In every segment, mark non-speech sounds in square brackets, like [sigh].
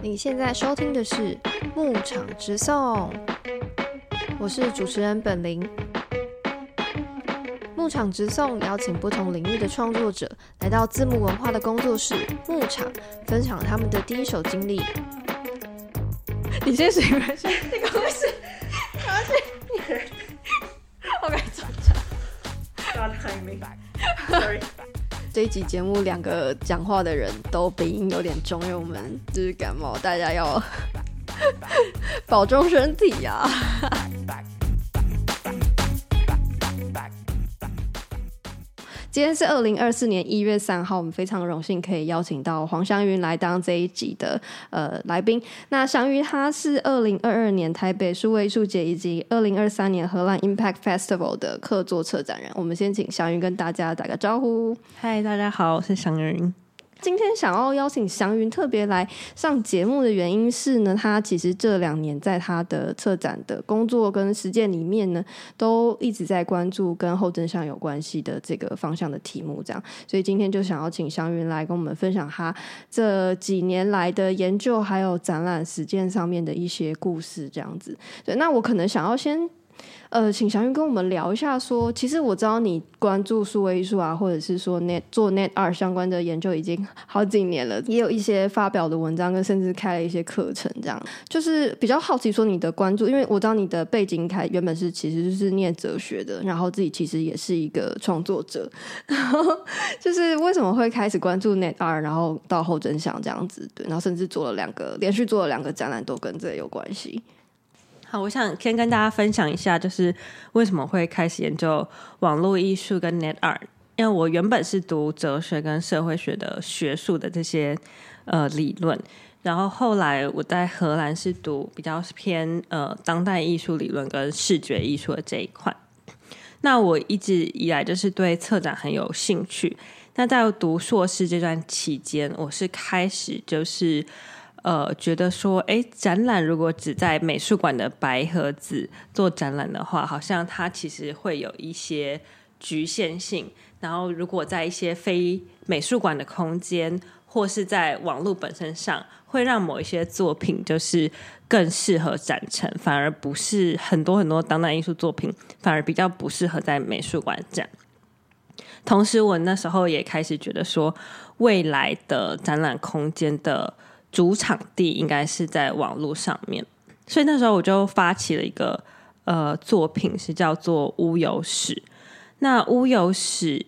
你现在收听的是《牧场直送》，我是主持人本林。《牧场直送》邀请不同领域的创作者来到字幕文化的工作室牧场，分享他们的第一手经历。你先谁？你先，你赶快先，赶快先。我该转场。God timing. Sorry. 这一集节目两个讲话的人都鼻音有点重，因为我们就是感冒，大家要 [laughs] 保重身体呀。今天是二零二四年一月三号，我们非常荣幸可以邀请到黄祥云来当这一集的呃来宾。那祥云他是二零二二年台北数位艺术节以及二零二三年荷兰 Impact Festival 的客座策展人。我们先请祥云跟大家打个招呼。嗨，大家好，我是祥云。今天想要邀请祥云特别来上节目的原因是呢，他其实这两年在他的策展的工作跟实践里面呢，都一直在关注跟后真相有关系的这个方向的题目，这样，所以今天就想要请祥云来跟我们分享他这几年来的研究，还有展览实践上面的一些故事，这样子。对，那我可能想要先。呃，请祥云跟我们聊一下，说其实我知道你关注数位艺术啊，或者是说 net 做 net 二相关的研究已经好几年了，也有一些发表的文章，跟甚至开了一些课程，这样就是比较好奇说你的关注，因为我知道你的背景开原本是其实就是念哲学的，然后自己其实也是一个创作者，[laughs] 就是为什么会开始关注 net 二然后到后真相这样子，对，然后甚至做了两个连续做了两个展览，都跟这有关系。好，我想先跟大家分享一下，就是为什么会开始研究网络艺术跟 net art。因为我原本是读哲学跟社会学的学术的这些呃理论，然后后来我在荷兰是读比较偏呃当代艺术理论跟视觉艺术的这一块。那我一直以来就是对策展很有兴趣。那在读硕士这段期间，我是开始就是。呃，觉得说，哎，展览如果只在美术馆的白盒子做展览的话，好像它其实会有一些局限性。然后，如果在一些非美术馆的空间，或是在网络本身上，会让某一些作品就是更适合展陈，反而不是很多很多当代艺术作品，反而比较不适合在美术馆展。同时，我那时候也开始觉得说，未来的展览空间的。主场地应该是在网络上面，所以那时候我就发起了一个呃作品，是叫做“乌有史”。那“乌有史”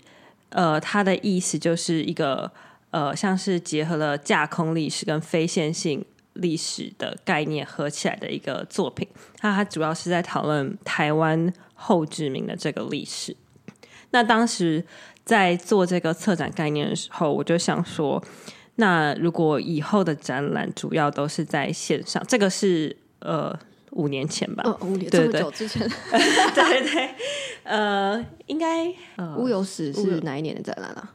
呃，它的意思就是一个呃，像是结合了架空历史跟非线性历史的概念合起来的一个作品。那它主要是在讨论台湾后殖民的这个历史。那当时在做这个策展概念的时候，我就想说。那如果以后的展览主要都是在线上，这个是呃五年前吧？五年这么久之前，[laughs] 对对，呃，应该乌有史是哪一年的展览啊？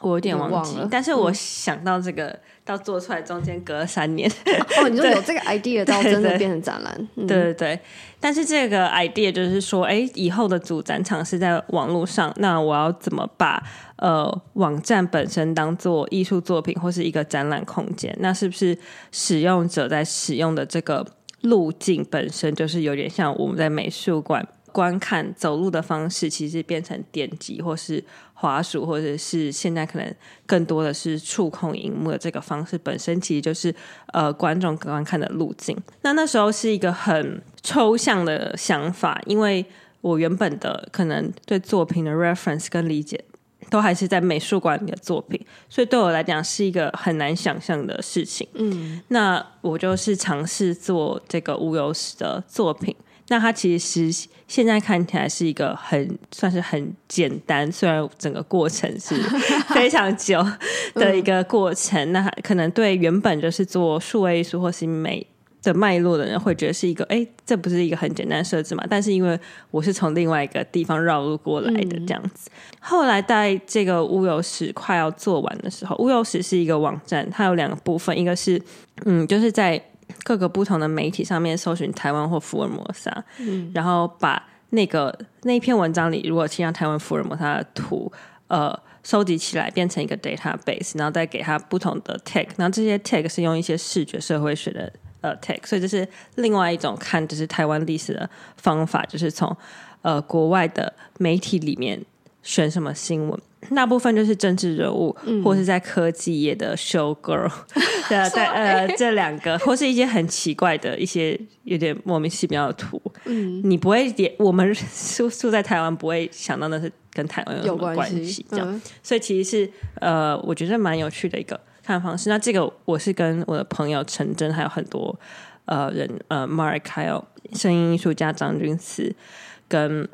我有点忘记，但是我想到这个到做出来中间隔了三年。哦，你说有这个 idea 到真的变成展览？对对对。但是这个 idea 就是说，哎，以后的主展场是在网络上，那我要怎么把呃网站本身当做艺术作品或是一个展览空间？那是不是使用者在使用的这个路径本身就是有点像我们在美术馆？观看走路的方式，其实变成点击或是滑鼠，或者是现在可能更多的是触控荧幕的这个方式，本身其实就是呃观众观看的路径。那那时候是一个很抽象的想法，因为我原本的可能对作品的 reference 跟理解都还是在美术馆里的作品，所以对我来讲是一个很难想象的事情。嗯，那我就是尝试做这个无忧史的作品。那它其实现在看起来是一个很算是很简单，虽然整个过程是非常久的一个过程。那可能对原本就是做数位艺术或是美的脉络的人，会觉得是一个哎，这不是一个很简单设置嘛？但是因为我是从另外一个地方绕路过来的这样子。后来在这个乌有史快要做完的时候，乌有史是一个网站，它有两个部分，一个是嗯，就是在。各个不同的媒体上面搜寻台湾或福尔摩沙，嗯然后把那个那篇文章里如果贴上台湾福尔摩沙的图，呃，收集起来变成一个 database，然后再给它不同的 tag，然后这些 tag 是用一些视觉社会学的呃 tag，所以这是另外一种看就是台湾历史的方法，就是从呃国外的媒体里面选什么新闻。那部分就是政治人物，或是在科技业的 show girl，对，[laughs] 在呃这两个，或是一些很奇怪的一些有点莫名其妙的图，嗯，你不会也我们住住在台湾不会想到那是跟台湾有什么关系，这样，所以其实是呃，我觉得蛮有趣的一个看方式。那这个我是跟我的朋友陈真，还有很多呃人，呃，Mark，还有声音艺术家张君思跟。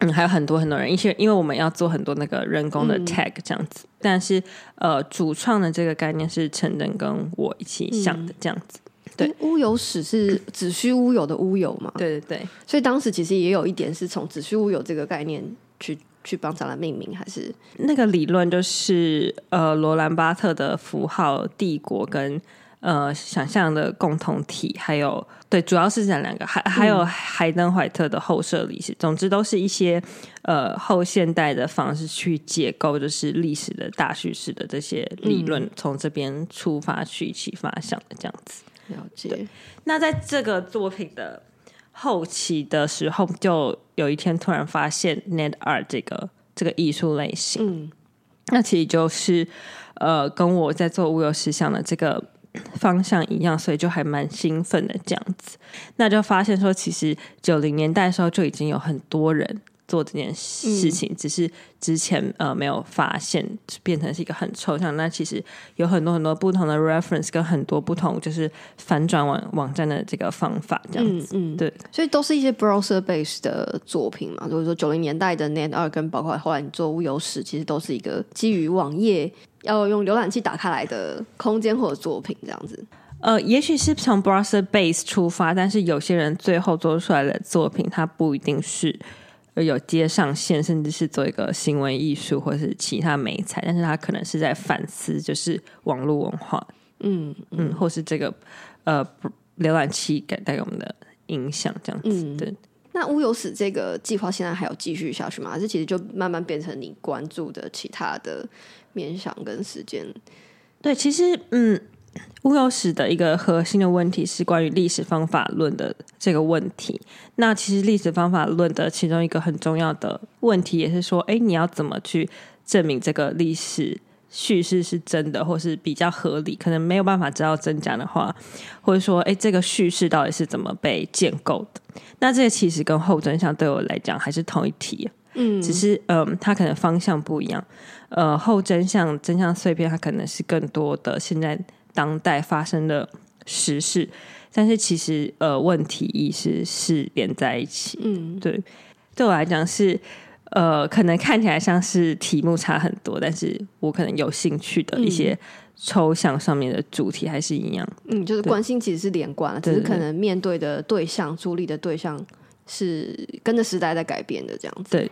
嗯，还有很多很多人，一些因为我们要做很多那个人工的 tag 这样子，但是呃，主创的这个概念是陈登跟我一起想的这样子。对，乌有史是 [clears throat] 子虚乌有的乌有嘛？对对对，所以当时其实也有一点是从子虚乌有这个概念去去帮展览命名，还是那个理论就是呃，罗兰巴特的符号帝国跟。呃，想象的共同体，还有对，主要是这两个，还还有海登怀特的后设历史，总之都是一些呃后现代的方式去解构，就是历史的大叙事的这些理论，从这边出发去一起发想的这样子。了解。那在这个作品的后期的时候，就有一天突然发现 net art 这个这个艺术类型，嗯，那其实就是呃跟我在做物有实像的这个。方向一样，所以就还蛮兴奋的这样子。那就发现说，其实九零年代的时候就已经有很多人做这件事情，只是之前呃没有发现，变成是一个很抽象。那其实有很多很多不同的 reference，跟很多不同就是反转网网站的这个方法这样子。嗯，对，所以都是一些 browser base 的作品嘛。如果说九零年代的 net 二跟包括后来你做物有史，其实都是一个基于网页。要用浏览器打开来的空间或者作品这样子，呃，也许是从 browser base 出发，但是有些人最后做出来的作品，它不一定是有接上线，甚至是做一个行为艺术或是其他美彩，但是他可能是在反思，就是网络文化，嗯嗯，或是这个呃浏览器给带给我们的影响这样子。对，那乌有史这个计划现在还有继续下去吗？还是其实就慢慢变成你关注的其他的？面向跟时间，对，其实嗯，乌有史的一个核心的问题是关于历史方法论的这个问题。那其实历史方法论的其中一个很重要的问题，也是说，哎，你要怎么去证明这个历史叙事是真的，或是比较合理？可能没有办法知道真假的话，或者说，哎，这个叙事到底是怎么被建构的？那这其实跟后真相对我来讲还是同一题，嗯，只是嗯，它可能方向不一样。呃，后真相、真相碎片，它可能是更多的现在当代发生的实事，但是其实呃，问题意识是连在一起。嗯，对，对我来讲是呃，可能看起来像是题目差很多，但是我可能有兴趣的一些抽象上面的主题还是一样。嗯，就是关心其实是连贯了，只是可能面对的对象、助力的对象是跟着时代在改变的这样子。对。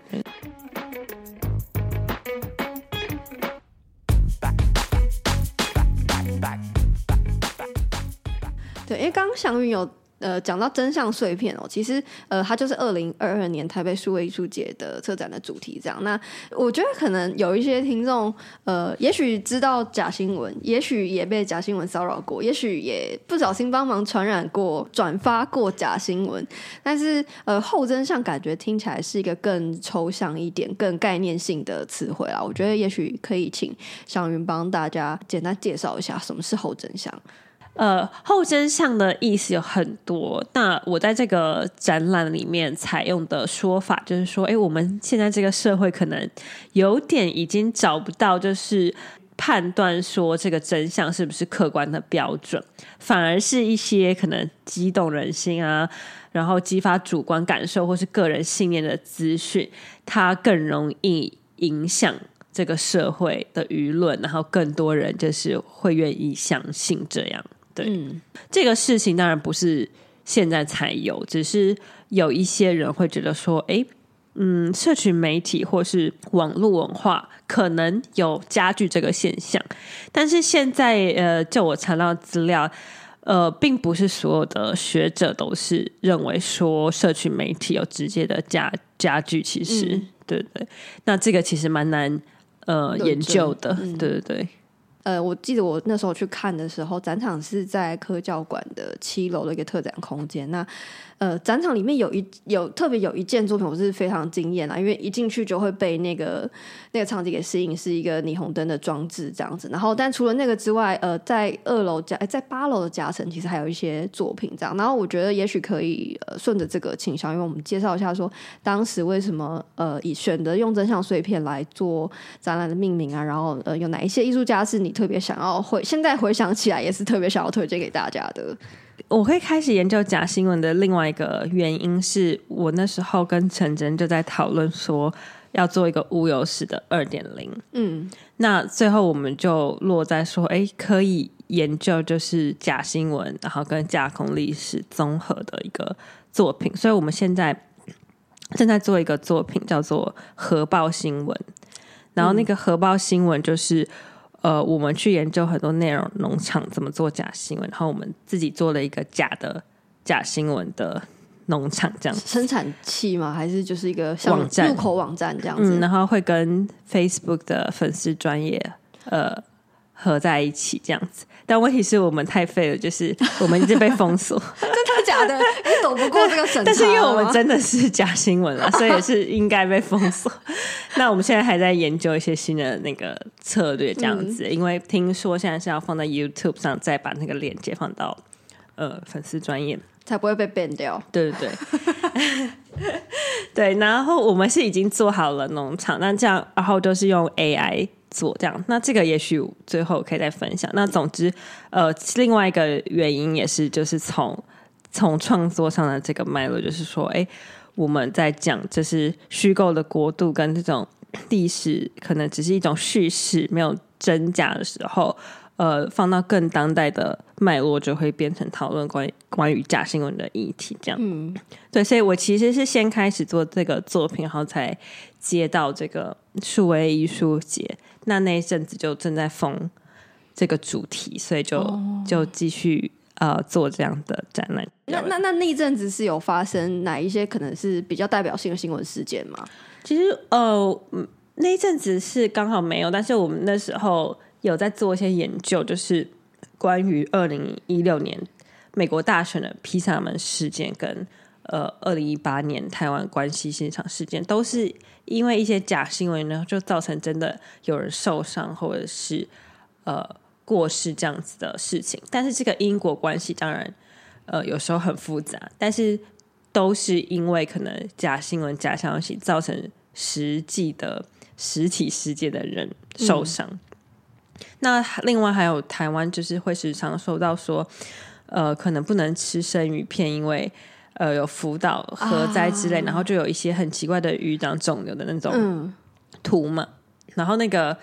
对，因为刚刚祥云有呃讲到真相碎片哦，其实呃它就是二零二二年台北数位艺术节的策展的主题。这样，那我觉得可能有一些听众呃，也许知道假新闻，也许也被假新闻骚扰过，也许也不小心帮忙传染过、转发过假新闻。但是呃后真相感觉听起来是一个更抽象一点、更概念性的词汇啊。我觉得也许可以请祥云帮大家简单介绍一下什么是后真相。呃，后真相的意思有很多。那我在这个展览里面采用的说法，就是说，哎，我们现在这个社会可能有点已经找不到，就是判断说这个真相是不是客观的标准，反而是一些可能激动人心啊，然后激发主观感受或是个人信念的资讯，它更容易影响这个社会的舆论，然后更多人就是会愿意相信这样。对，这个事情当然不是现在才有，只是有一些人会觉得说，哎，嗯，社群媒体或是网络文化可能有加剧这个现象。但是现在，呃，就我查到资料，呃，并不是所有的学者都是认为说社群媒体有直接的加加剧。其实，对对，那这个其实蛮难。呃研究的，嗯对对对，呃，我记得我那时候去看的时候，展场是在科教馆的七楼的一个特展空间。那呃，展场里面有一有特别有一件作品，我是非常惊艳啊，因为一进去就会被那个那个场景给吸引，是一个霓虹灯的装置这样子。然后，但除了那个之外，呃，在二楼夹，呃在八楼的夹层，其实还有一些作品这样。然后，我觉得也许可以呃顺着这个倾向，因为我们介绍一下说，当时为什么呃以选择用真相碎片来做展览的命名啊，然后呃有哪一些艺术家是你特别想要回，现在回想起来也是特别想要推荐给大家的。我会开始研究假新闻的另外一个原因是我那时候跟陈真就在讨论说要做一个乌有史的二点零，嗯那最后我们就落在说，哎，可以研究就是假新闻，然后跟架空历史综合的一个作品，所以我们现在正在做一个作品叫做核爆新闻，然后那个核爆新闻就是。呃，我们去研究很多内容农场怎么做假新闻，然后我们自己做了一个假的假新闻的农场，这样子。生产器吗？还是就是一个像网站入口网站这样子？嗯，然后会跟 Facebook 的粉丝专业呃合在一起这样子。但问题是我们太废了，就是我们一直被封锁。[laughs] 真的假的？你躲不过这个审查？但是因为我们真的是假新闻了，[laughs] 所以也是应该被封锁。那我们现在还在研究一些新的那个策略，这样子。因为听说现在是要放在 YouTube 上，再把那个链接放到呃粉丝专业。才不会被 ban 掉。对对对，[laughs] 对。然后我们是已经做好了农场，那这样，然后都是用 AI 做这样。那这个也许最后可以再分享。那总之，呃，另外一个原因也是，就是从从创作上的这个脉络，就是说，哎，我们在讲就是虚构的国度跟这种历史，可能只是一种叙事，没有真假的时候。呃，放到更当代的脉络，就会变成讨论关于关于假新闻的议题，这样。嗯，对，所以我其实是先开始做这个作品，然后才接到这个数位艺术节。那那一阵子就正在封这个主题，所以就、就继续呃做这样的展览。那那那那一阵子是有发生哪一些可能是比较代表性的新闻事件吗？其实呃嗯那一阵子是刚好没有，但是我们那时候有在做一些研究，就是关于二零一六年美国大选的披萨门事件跟呃二零一八年台湾关系现场事件，都是因为一些假新闻呢，就造成真的有人受伤或者是呃过世这样子的事情。但是这个因果关系当然呃有时候很复杂，但是都是因为可能假新闻、假消息造成实际的实体世界的人受伤。那另外还有台湾，就是会时常收到说，呃，可能不能吃生鱼片，因为呃有福岛核灾之类，然后就有一些很奇怪的鱼长肿瘤的那种嗯，图嘛。然后那个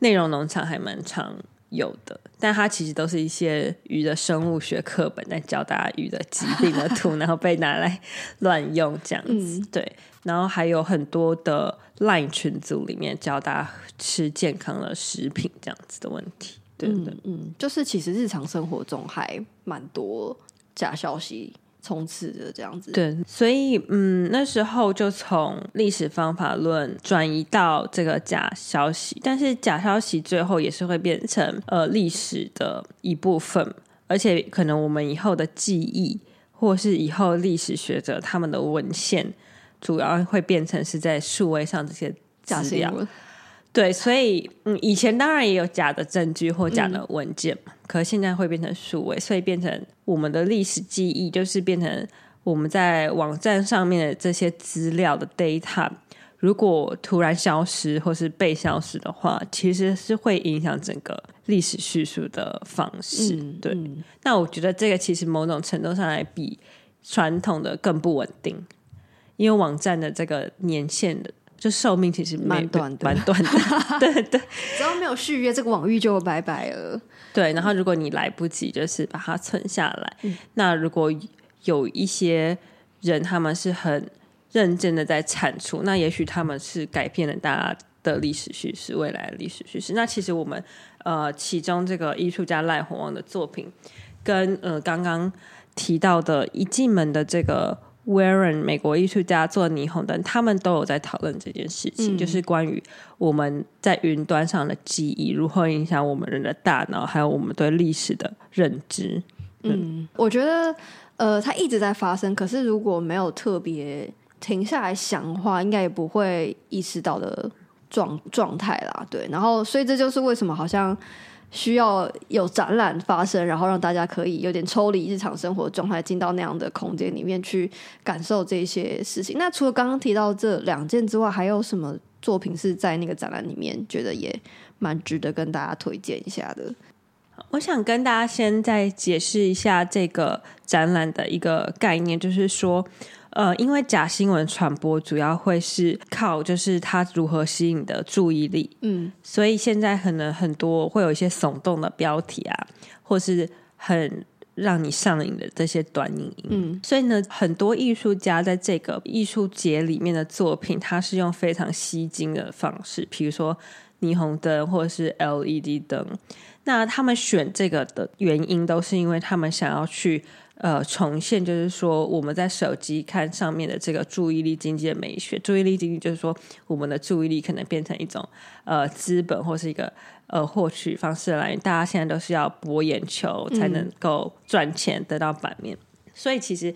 内容农场还蛮常有的，但它其实都是一些鱼的生物学课本在教大家鱼的疾病的图，[laughs] 然后被拿来乱用这样子。对，然后还有很多的 LINE 群组里面教大家吃健康的食品这样子的问题。对对对，嗯，就是其实日常生活中还蛮多假消息充斥着这样子。，对，所以嗯，那时候就从历史方法论转移到这个假消息，但是假消息最后也是会变成呃历史的一部分，而且可能我们以后的记忆，或是以后历史学者他们的文献，主要会变成是在数位上这些假资料。对，所以嗯，以前当然也有假的证据或假的文件嘛，可是现在会变成数位，所以变成我们的历史记忆，就是变成我们在网站上面的这些资料的 data，如果突然消失或是被消失的话，其实是会影响整个历史叙述的方式。嗯对，嗯那我觉得这个其实某种程度上来比传统的更不稳定，因为网站的这个年限的。就寿命其实没蛮短的蛮短的，[laughs] 对对只要没有续约，这个网域就拜拜了。对，然后如果你来不及，就是把它存下来。那如果有一些人，他们是很认真的在产出，那也许他们是改变了大家的历史叙事，未来的历史叙事。那其实我们呃，其中这个艺术家赖宏旺的作品，跟呃刚刚提到的一进门的这个 Warren 美国艺术家做霓虹灯，他们都有在讨论这件事情，就是关于我们在云端上的记忆如何影响我们人的大脑，还有我们对历史的认知。嗯，我觉得呃，它一直在发生，可是如果没有特别停下来想的话，应该也不会意识到的状状态啦。对，然后所以这就是为什么好像。需要有展览发生，然后让大家可以有点抽离日常生活状态，进到那样的空间里面去感受这些事情。那除了刚刚提到这两件之外，还有什么作品是在那个展览里面觉得也蛮值得跟大家推荐一下的？我想跟大家先再解释一下这个展览的一个概念，就是说。呃，因为假新闻传播主要会是靠，就是它如何吸引的注意力，嗯，所以现在可能很多会有一些耸动的标题啊，或是很让你上瘾的这些短影音，嗯，所以呢，很多艺术家在这个艺术节里面的作品，它是用非常吸睛的方式，比如说霓虹灯或者是 LED 灯，那他们选这个的原因，都是因为他们想要去。呃，重现就是说，我们在手机看上面的这个注意力经济的美学。注意力经济就是说，我们的注意力可能变成一种呃资本或是一个呃获取方式来。大家现在都是要博眼球才能够赚钱，得到版面。所以其实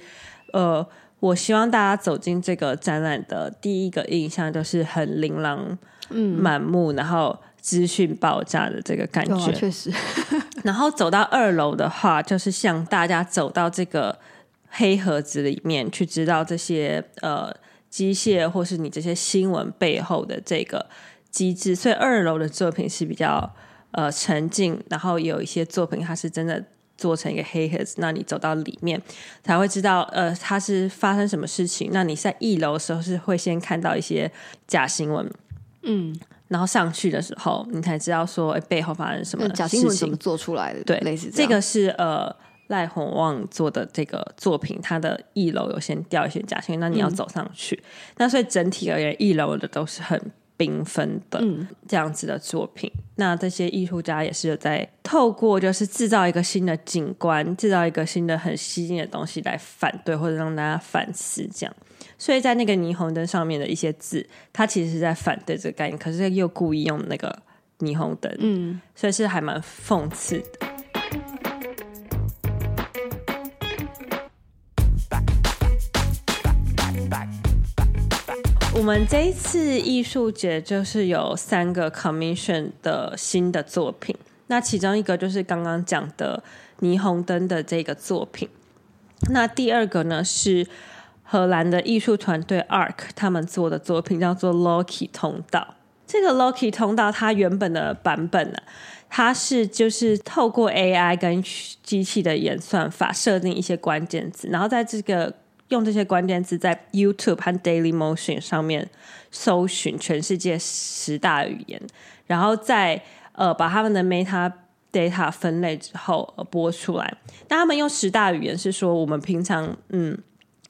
呃，我希望大家走进这个展览的第一个印象就是很琳琅满目，然后。资讯爆炸的这个感觉，确实。然后走到二楼的话，就是像大家走到这个黑盒子里面去，知道这些呃机械或是你这些新闻背后的这个机制。所以二楼的作品是比较呃沉静，然后有一些作品它是真的做成一个黑盒子，那你走到里面才会知道呃它是发生什么事情。那你在一楼的时候是会先看到一些假新闻，嗯。然后上去的时候，你才知道说，哎，背后发生什么假新闻怎么做出来的？对，类似这个是呃赖宏旺做的这个作品，他的一楼有先掉一些假新闻，那你要走上去。那所以整体而言，一楼的都是很缤纷的这样子的作品。那这些艺术家也是有在透过就是制造一个新的景观，制造一个新的很吸睛的东西来反对或者让大家反思这样。所以在那个霓虹灯上面的一些字，他其实是在反对这个概念，可是又故意用那个霓虹灯，嗯，所以是还蛮讽刺的。我们这一次艺术节就是有三个 commission 的新的作品，那其中一个就是刚刚讲的霓虹灯的这个作品，那第二个呢是。荷兰的艺术团队 Arc 他们做的作品叫做 Loki 通道。这个 Loki 通道它原本的版本呢，它是就是透过 AI 跟机器的演算法设定一些关键字，然后在这个用这些关键字在 YouTube 和 Daily Motion 上面搜寻全世界十大语言，然后再呃把他们的 Meta Data 分类之后播出来。那他们用十大语言是说我们平常嗯。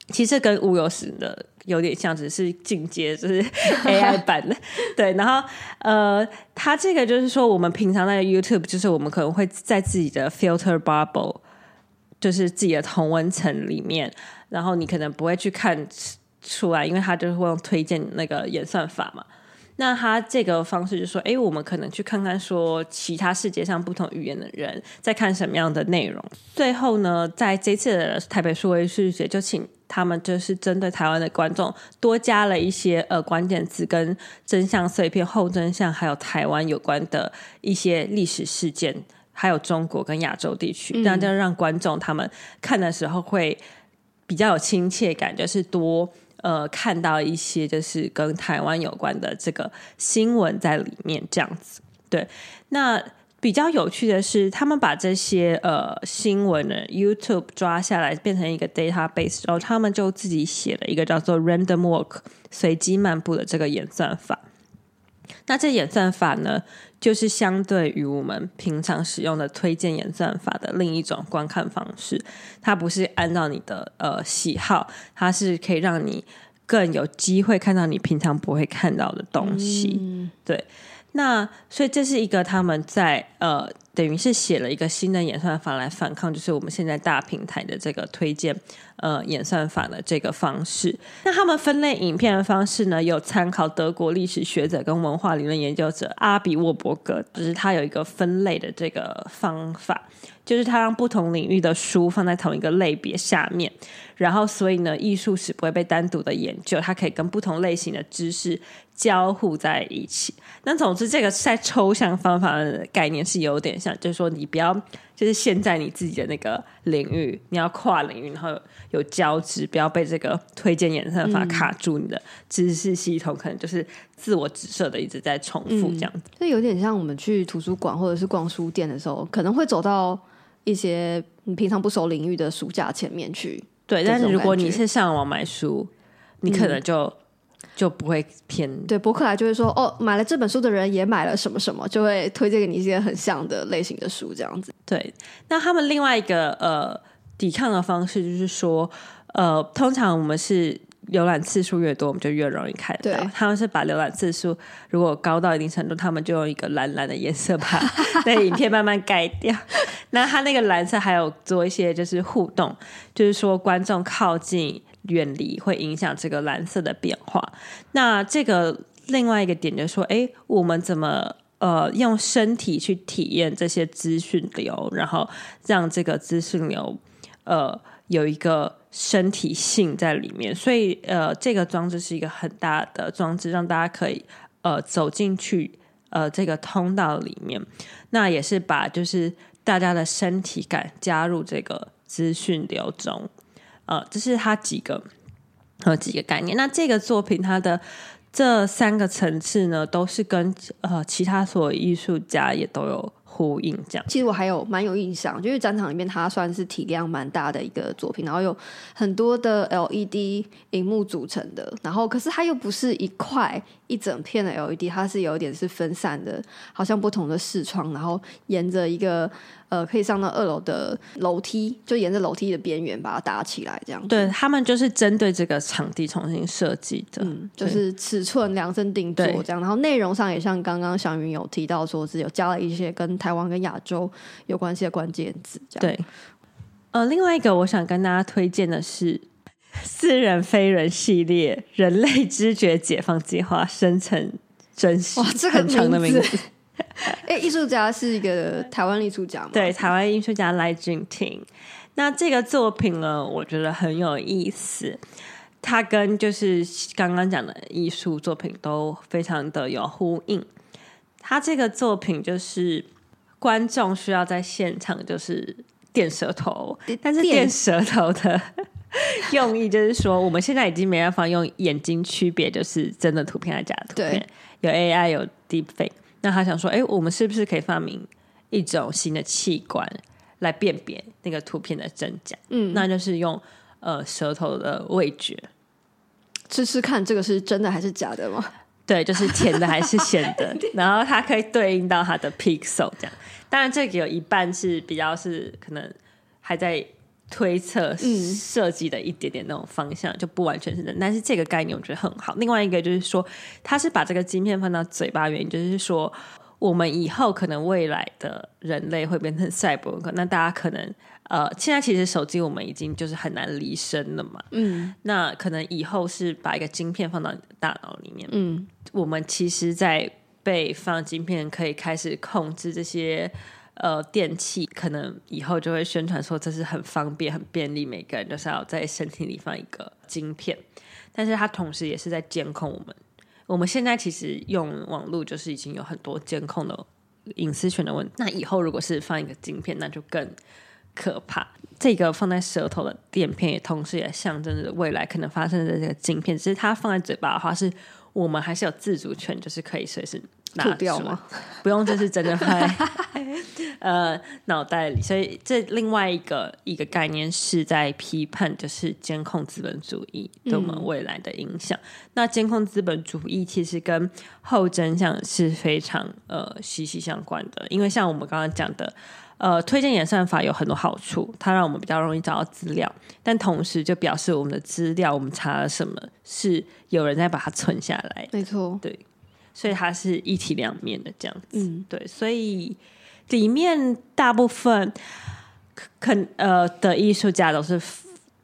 其实跟乌有史的有点像，只是进阶，[laughs] 就是 AI 版的。对，然后呃，它这个就是说，我们平常那个 YouTube，就是我们可能会在自己的 filter bubble，就是自己的同温层里面，然后你可能不会去看出来，因为它就是会用推荐那个演算法嘛。那他这个方式就是说，哎，我们可能去看看说，其他世界上不同语言的人在看什么样的内容。最后呢，在这次的台北数位艺术节，就请他们就是针对台湾的观众多加了一些呃关键词，跟真相碎片、后真相，还有台湾有关的一些历史事件，还有中国跟亚洲地区，这样就让观众他们看的时候会比较有亲切感，就是多。呃，看到一些就是跟台湾有关的这个新闻在里面，这样子。对，那比较有趣的是，他们把这些呃新闻呢 YouTube 抓下来，变成一个 database，然后他们就自己写了一个叫做 Random Walk 随机漫步的这个演算法。那这演算法呢，就是相对于我们平常使用的推荐演算法的另一种观看方式。它不是按照你的呃喜好，它是可以让你更有机会看到你平常不会看到的东西。对，那所以这是一个他们在呃等于是写了一个新的演算法来反抗，就是我们现在大平台的这个推荐呃演算法的这个方式。那他们分类影片的方式呢，有参考德国历史学者跟文化理论研究者阿比沃伯格，就是他有一个分类的这个方法，就是它让不同领域的书放在同一个类别下面，然后所以呢，艺术史不会被单独的研究，它可以跟不同类型的知识。交互在一起。那总之，这个在抽象方法的概念是有点像，就是说你不要就是现在你自己的那个领域，你要跨领域，然后有交织，不要被这个推荐演算法卡住。你的知识系统可能就是自我指涉的，一直在重复这样子。这有点像我们去图书馆或者是逛书店的时候，可能会走到一些你平常不熟领域的书架前面去。对，但是如果你是上网买书，你可能就。就不会偏对博客来就会说哦，买了这本书的人也买了什么什么，就会推荐给你一些很像的类型的书这样子。对，那他们另外一个呃抵抗的方式就是说，呃，通常我们是浏览次数越多，我们就越容易看到。他们是把浏览次数如果高到一定程度，他们就用一个蓝蓝的颜色把 [laughs] 那影片慢慢盖掉。那它那个蓝色还有做一些就是互动，就是说观众靠近。远离会影响这个蓝色的变化。那这个另外一个点就是说，哎，我们怎么呃用身体去体验这些资讯流，然后让这个资讯流呃有一个身体性在里面。所以呃，这个装置是一个很大的装置，让大家可以呃走进去呃这个通道里面。那也是把就是大家的身体感加入这个资讯流中。呃，这是他几个呃几个概念。那这个作品它的这三个层次呢，都是跟呃其他所有艺术家也都有呼应。这样，其实我还有蛮有印象，就是展场里面它算是体量蛮大的一个作品，然后有很多的 LED 荧幕组成的，然后可是它又不是一块一整片的 LED，它是有一点是分散的，好像不同的视窗，然后沿着一个。呃，可以上到二楼的楼梯，就沿着楼梯的边缘把它搭起来，这样。对他们就是针对这个场地重新设计的，就是尺寸量身定做这样。然后内容上也像刚刚祥云有提到，说是有加了一些跟台湾跟亚洲有关系的关键字。对，呃，另外一个我想跟大家推荐的是私人非人系列《人类知觉解放计划》生成真实，哇，这个很长的名字。哎，[laughs] 艺术家是一个台湾艺术家吗？对，台湾艺术家赖俊廷。那这个作品呢，我觉得很有意思。它跟就是刚刚讲的艺术作品都非常的有呼应。他这个作品就是观众需要在现场就是垫舌头，但是垫舌头的 [laughs] 用意就是说，我们现在已经没办法用眼睛区别，就是真的图片还是假的图片，有 AI 有 Deepfake。那他想说，哎，我们是不是可以发明一种新的器官来辨别那个图片的真假？嗯，那就是用呃舌头的味觉吃吃看，这个是真的还是假的吗？对，就是甜的还是咸的，[laughs] 然后它可以对应到它的 pixel 这样。当然，这个有一半是比较是可能还在。推测设计的一点点那种方向就不完全是的，但是这个概念我觉得很好。另外一个就是说，他是把这个晶片放到嘴巴原因，就是说我们以后可能未来的人类会变成赛博克，那大家可能呃，现在其实手机我们已经就是很难离身了嘛，嗯，那可能以后是把一个晶片放到你的大脑里面，嗯，我们其实，在被放晶片可以开始控制这些。呃，电器可能以后就会宣传说这是很方便、很便利，每个人都是要在身体里放一个晶片，但是它同时也是在监控我们。我们现在其实用网络就是已经有很多监控的隐私权的问题，那以后如果是放一个晶片，那就更可怕。这个放在舌头的垫片，也同时也象征着未来可能发生的这个晶片，只是它放在嘴巴的话，是我们还是有自主权，就是可以随时。吐掉吗？[laughs] 不用，这是真的拍 [laughs] 呃脑袋里。所以这另外一个一个概念是在批判，就是监控资本主义对我们未来的影响。那监控资本主义其实跟后真相是非常呃息息相关的。因为像我们刚刚讲的，呃，推荐演算法有很多好处，它让我们比较容易找到资料，但同时就表示我们的资料，我们查了什么是有人在把它存下来。没错，对。所以它是一体两面的这样子，对，所以里面大部分可呃的艺术家都是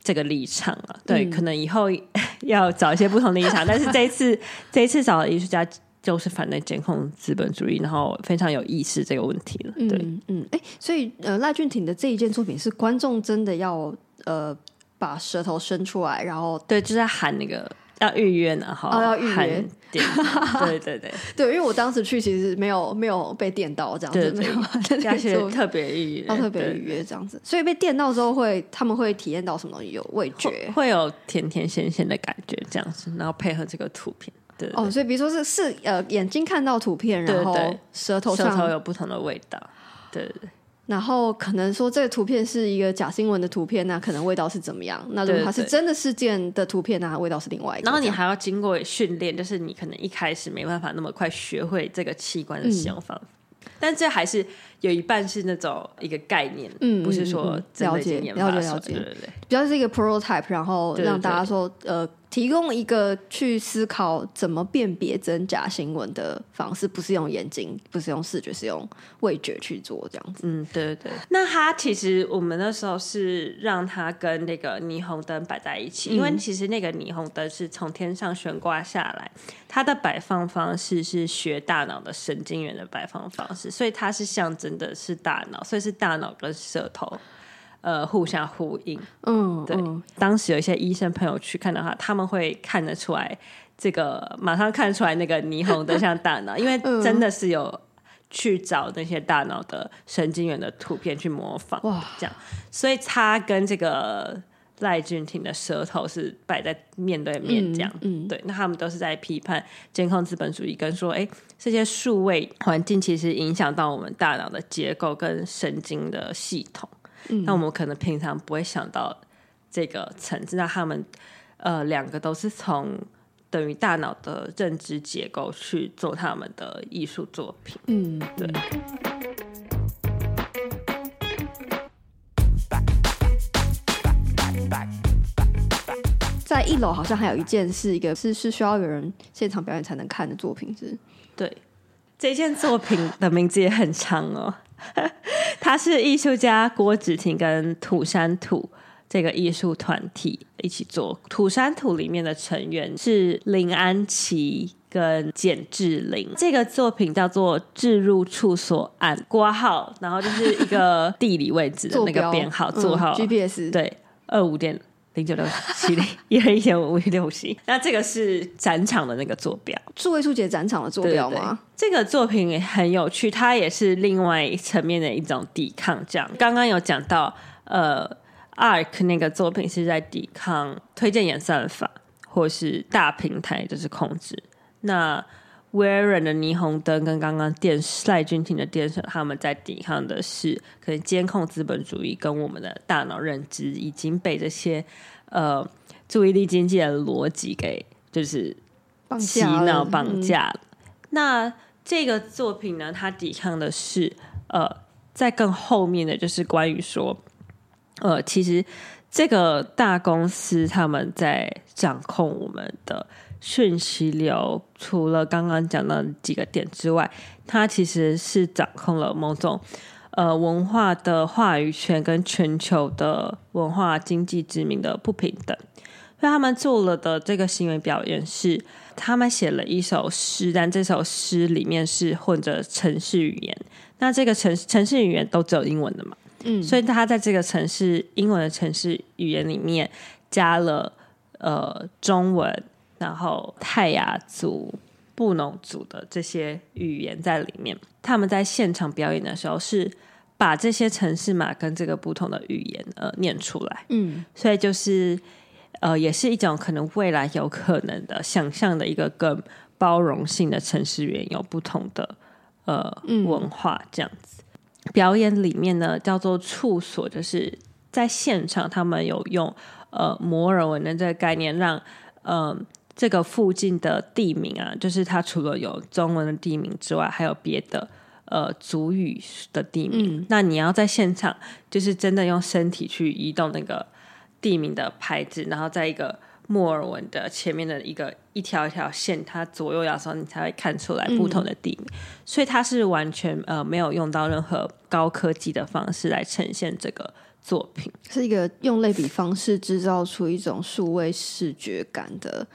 这个立场啊，对，可能以后 [laughs] 要找一些不同的立场，但是这一次这一次找的艺术家就是反对监控资本主义，然后非常有意识这个问题了，对，嗯，哎，所以呃赖俊廷的这一件作品是观众真的要呃把舌头伸出来，然后对，就在喊那个。要预约呢，哈，要预约，[laughs] 对对对。对，因为我当时去其实没有没有被电到这样子，没有，而且特别预约，要特别预约这样子，所以被电到之后会他们会体验到什么？有味觉，会有甜甜咸咸的感觉这样子，然后配合这个图片，对哦，所以比如说是是呃眼睛看到图片，然后舌头舌头有不同的味道，对对对。然后可能说这个图片是一个假新闻的图片，那可能味道是怎么样？那如果它是真的事件的图片，那味道是另外一个。然后你还要经过训练，就是你可能一开始没办法那么快学会这个器官的使用方法，但这还是有一半是那种一个概念，嗯，不是说了解了解了解，对对对，比较是一个 prototype，然后让大家说呃。提供一个去思考怎么辨别真假新闻的方式，不是用眼睛，不是用视觉，是用味觉去做这样子。嗯，对对对。那他其实我们那时候是让他跟那个霓虹灯摆在一起，因为其实那个霓虹灯是从天上悬挂下来，它的摆放方式是学大脑的神经元的摆放方式，所以它是象征的是大脑，所以是大脑跟舌头。呃，互相呼应。嗯，对。当时有一些医生朋友去看的话，他们会看得出来，这个马上看出来那个霓虹灯像大脑，因为真的是有去找那些大脑的神经元的图片去模仿。哇，这样，所以他跟这个赖俊廷的舌头是摆在面对面这样。嗯，对。那他们都是在批判监控资本主义，跟说，哎，这些数位环境其实影响到我们大脑的结构跟神经的系统。那我们可能平常不会想到这个层次，那他们呃两个都是从等于大脑的认知结构去做他们的艺术作品。嗯，对。在一楼好像还有一件是一个是是需要有人现场表演才能看的作品，是？对，这件作品的名字也很长哦。[laughs] 他是艺术家郭子婷跟土山土这个艺术团体一起做。土山土里面的成员是林安琪跟简志玲。这个作品叫做《置入处所案挂号，然后就是一个地理位置的那个编号座号 GPS 对二五点。零九六七零一二一点五五六七，[laughs] 那这个是展场的那个坐标，数位数节展场的坐标吗？这个作品也很有趣，它也是另外一层面的一种抵抗。这样，刚刚有讲到，呃，Arc 那个作品是在抵抗推荐演算法或是大平台就是控制。那威尔的霓虹灯跟刚刚电视赖君廷的电视，他们在抵抗的是可能监控资本主义跟我们的大脑认知已经被这些呃注意力经济的逻辑给就是洗脑绑架了。那这个作品呢，它抵抗的是呃在更后面的就是关于说呃其实这个大公司他们在掌控我们的。讯息流除了刚刚讲的几个点之外，它其实是掌控了某种呃文化的话语权跟全球的文化经济殖民的不平等。所以他们做了的这个行为表演是，他们写了一首诗，但这首诗里面是混着城市语言。那这个城城市语言都只有英文的嘛？嗯，所以他在这个城市英文的城市语言里面加了呃中文。然后泰雅族、布农族的这些语言在里面，他们在现场表演的时候是把这些城市码跟这个不同的语言呃念出来，嗯，所以就是呃也是一种可能未来有可能的想象的一个更包容性的城市语言，有不同的呃文化这样子。表演里面呢叫做处所，就是在现场他们有用呃摩尔文的这个概念让嗯。这个附近的地名啊，就是它除了有中文的地名之外，还有别的呃族语的地名。那你要在现场，就是真的用身体去移动那个地名的牌子，然后在一个莫尔文的前面的一个一条一条线，它左右摇的时候，你才会看出来不同的地名。所以它是完全呃没有用到任何高科技的方式来呈现这个作品，是一个用类比方式制造出一种数位视觉感的，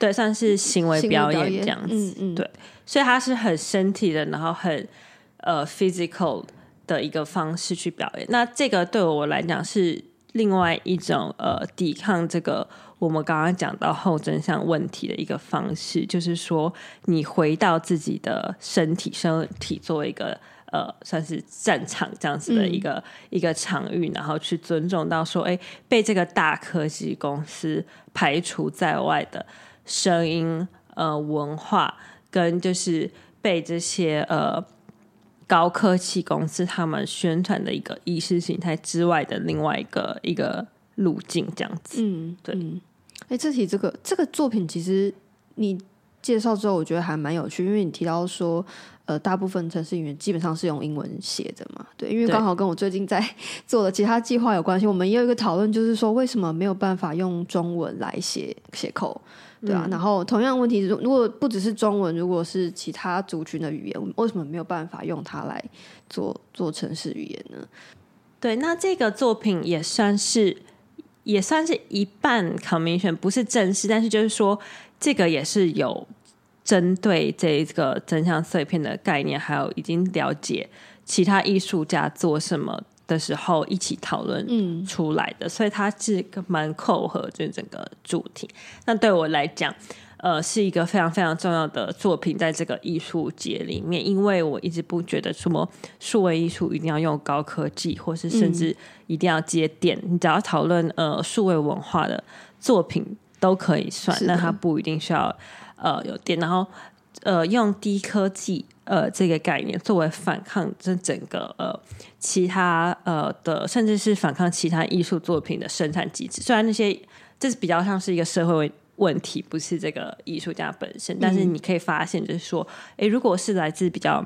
对，算是行为表演这样子。嗯嗯，对，所以他是很身体的，然后很呃 physical 的一个方式去表演。那这个对我来讲是另外一种呃抵抗这个。我们刚刚讲到后真相问题的一个方式，就是说你回到自己的身体，身体作为一个呃，算是战场这样子的一个一个场域，然后去尊重到说，哎，被这个大科技公司排除在外的声音、呃，文化，跟就是被这些呃高科技公司他们宣传的一个意识形态之外的另外一个一个路径，这样子，嗯，对。哎，这题这个这个作品，其实你介绍之后，我觉得还蛮有趣，因为你提到说，呃，大部分城市语言基本上是用英文写的嘛，对，因为刚好跟我最近在做的其他计划有关系。我们也有一个讨论，就是说为什么没有办法用中文来写写扣，对啊。然后同样问题，如如果不只是中文，如果是其他族群的语言，为什么没有办法用它来做做城市语言呢？对，那这个作品也算是。也算是一半 commission，不是正式，但是就是说，这个也是有针对这个真相碎片的概念，还有已经了解其他艺术家做什么的时候一起讨论出来的，所以它是个蛮扣合这整个主题。那对我来讲。呃，是一个非常非常重要的作品，在这个艺术节里面，因为我一直不觉得什么数位艺术一定要用高科技，或是甚至一定要接电。你只要讨论呃数位文化的作品都可以算，那它不一定需要呃有电。然后呃用低科技呃这个概念作为反抗这整个呃其他呃的，甚至是反抗其他艺术作品的生产机制。虽然那些这是比较像是一个社会。问题不是这个艺术家本身，但是你可以发现，就是说，诶，如果是来自比较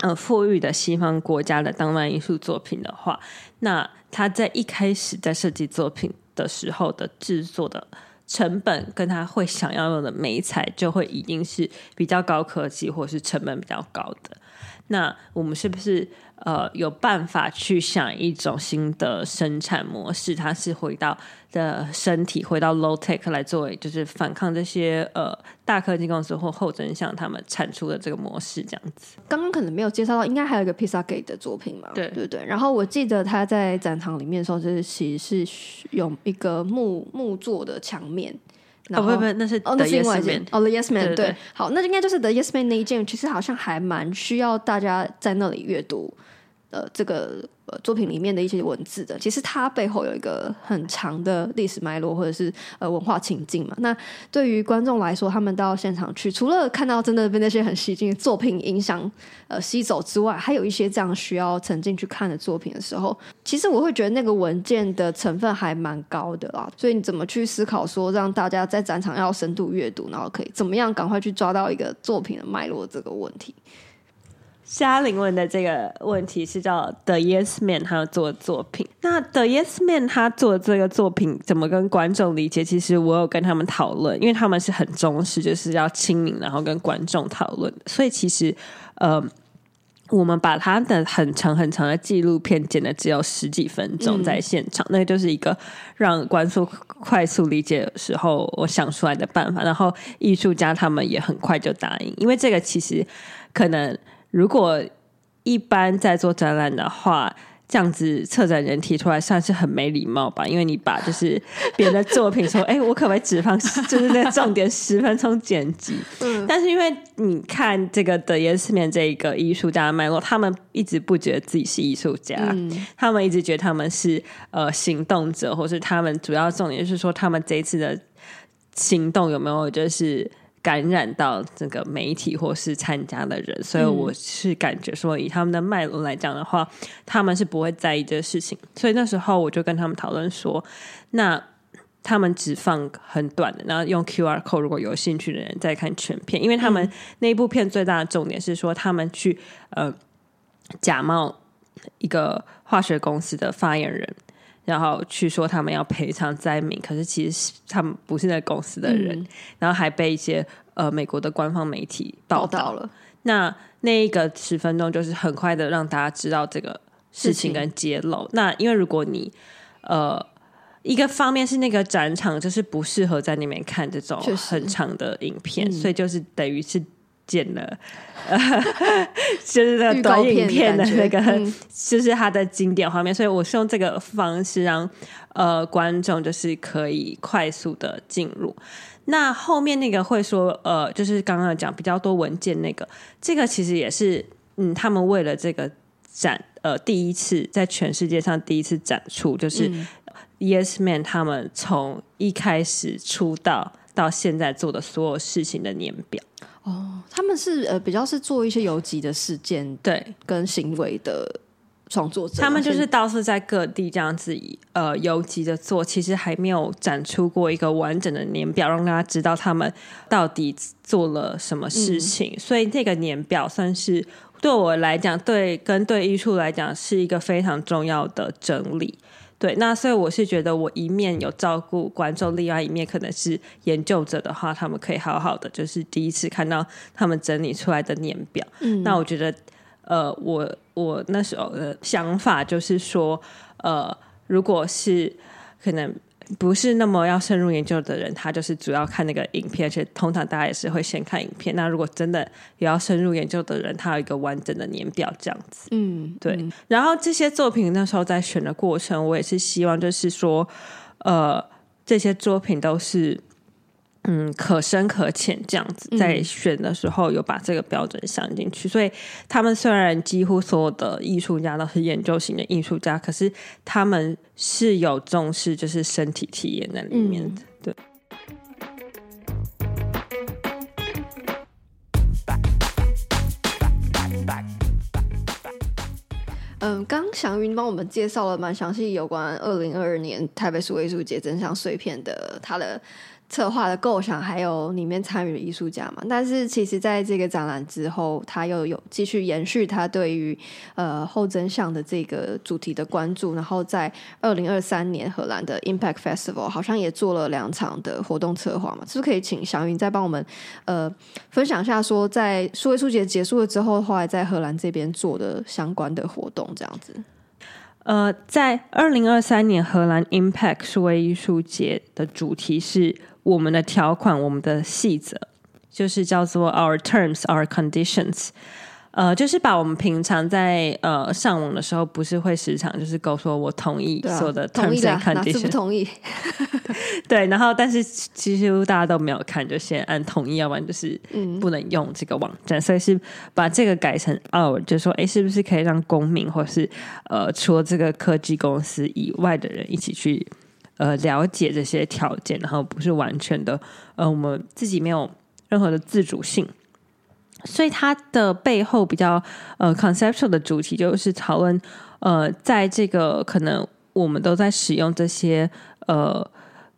呃富裕的西方国家的当代艺术作品的话，那他在一开始在设计作品的时候的制作的成本，跟他会想要用的美材，就会一定是比较高科技，或是成本比较高的。那我们是不是呃有办法去想一种新的生产模式？它是回到的身体，回到 low tech 来作为，就是反抗这些呃大科技公司或后真相他们产出的这个模式，这样子。刚刚可能没有介绍到，应该还有一个 Pizza Gate 的作品嘛？对对对。然后我记得他在展场里面的时候，就是其实是用一个木木做的墙面。哦不不，那是哦那是另外一件。哦 The Yes Man 对，好，那应该就是 The Yes Man 那一件，其实好像还蛮需要大家在那里阅读呃这个。呃，作品里面的一些文字的，其实它背后有一个很长的历史脉络，或者是呃文化情境嘛。那对于观众来说，他们到现场去，除了看到真的被那些很吸睛的作品影响呃吸走之外，还有一些这样需要沉浸去看的作品的时候，其实我会觉得那个文件的成分还蛮高的啦。所以你怎么去思考说，让大家在展场要深度阅读，然后可以怎么样赶快去抓到一个作品的脉络这个问题？嘉玲问的这个问题是叫 The Yes Man 他做的作品。那 The Yes Man 他做的这个作品怎么跟观众理解？其实我有跟他们讨论，因为他们是很重视，就是要亲民，然后跟观众讨论。所以其实，呃，我们把他的很长很长的纪录片剪的只有十几分钟，在现场，那就是一个让观众快速理解的时候，我想出来的办法。然后艺术家他们也很快就答应，因为这个其实可能。如果一般在做展览的话，这样子策展人提出来算是很没礼貌吧？因为你把就是别人的作品说，[laughs] 哎，我可不可以只放就是那重点十分钟剪辑？嗯，但是因为你看这个的颜色面这一个艺术家的脉络，他们一直不觉得自己是艺术家，他们一直觉得他们是呃行动者，或是他们主要重点是说他们这一次的行动有没有就是。感染到这个媒体或是参加的人，所以我是感觉说，以他们的脉络来讲的话，他们是不会在意这个事情。所以那时候我就跟他们讨论说，那他们只放很短的，然后用 Q R code，如果有兴趣的人再看全片，因为他们那部片最大的重点是说，他们去呃假冒一个化学公司的发言人。然后去说他们要赔偿灾民，可是其实他们不是那个公司的人，嗯。然后还被一些呃美国的官方媒体报道。了，那那一个十分钟就是很快的让大家知道这个事情跟揭露。那因为如果你呃一个方面是那个展场就是不适合在那边看这种很长的影片，嗯。所以就是等于是剪了。呃，[laughs] 就是那个短影片的那个，嗯就是它的经典画面，所以我是用这个方式让呃观众就是可以快速的进入。那后面那个会说，呃，就是刚刚讲比较多文件那个，这个其实也是，嗯，他们为了这个展，呃，第一次在全世界上第一次展出，就是嗯 Yes Man 他们从一开始出道到现在做的所有事情的年表。他们是呃比较是做一些游击的事件对跟行为的创作者，他们就是先到处在各地这样子呃游击的做，其实还没有展出过一个完整的年表，让大家知道他们到底做了什么事情。所以这个年表算是对我来讲，对跟对艺术来讲是一个非常重要的整理。对，那所以我是觉得，我一面有照顾观众，另外一面可能是研究者的话，他们可以好好的，就是第一次看到他们整理出来的年表。嗯那我觉得，呃，我我那时候的想法就是说，呃，如果是可能不是那么要深入研究的人，他就是主要看那个影片，而且通常大家也是会先看影片。那如果真的也要深入研究的人，他有一个完整的年表这样子。嗯对，然后这些作品那时候在选的过程，我也是希望就是说，呃，这些作品都是嗯可深可浅这样子，在选的时候有把这个标准想进去。所以他们虽然几乎所有的艺术家都是研究型的艺术家，可是他们是有重视就是身体体验在里面的。对。嗯，刚祥云帮我们介绍了蛮详细有关二零二二年台北数位艺术节真相碎片的他的策划的构想，还有里面参与的艺术家嘛。但是其实在这个展览之后，他又有继续延续他对于呃后真相的这个主题的关注，然后在二零二三年荷兰的 Impact Festival 好像也做了两场的活动策划嘛。是不是可以请祥云再帮我们呃分享一下，说在数位艺术节结束了之后，后来在荷兰这边做的相关的活动，这样子。呃，在二零二三年荷兰 Impact 数位艺术节的主题是我们的条款，我们的细则，就是叫做 Our Terms, Our Conditions。呃，就是把我们平常在呃上网的时候，不是会时常就是勾说我同意所有的同意 terms 的 and conditions，同意？[laughs] 对，然后但是其实大家都没有看，就先按同意，要不然就是嗯不能用这个网站，所以是把这个改成 our，就说哎，是不是可以让公民或是呃除了这个科技公司以外的人一起去呃了解这些条件，然后不是完全的呃我们自己没有任何的自主性。所以它的背后比较呃 conceptual 的主题就是讨论呃，在这个可能我们都在使用这些呃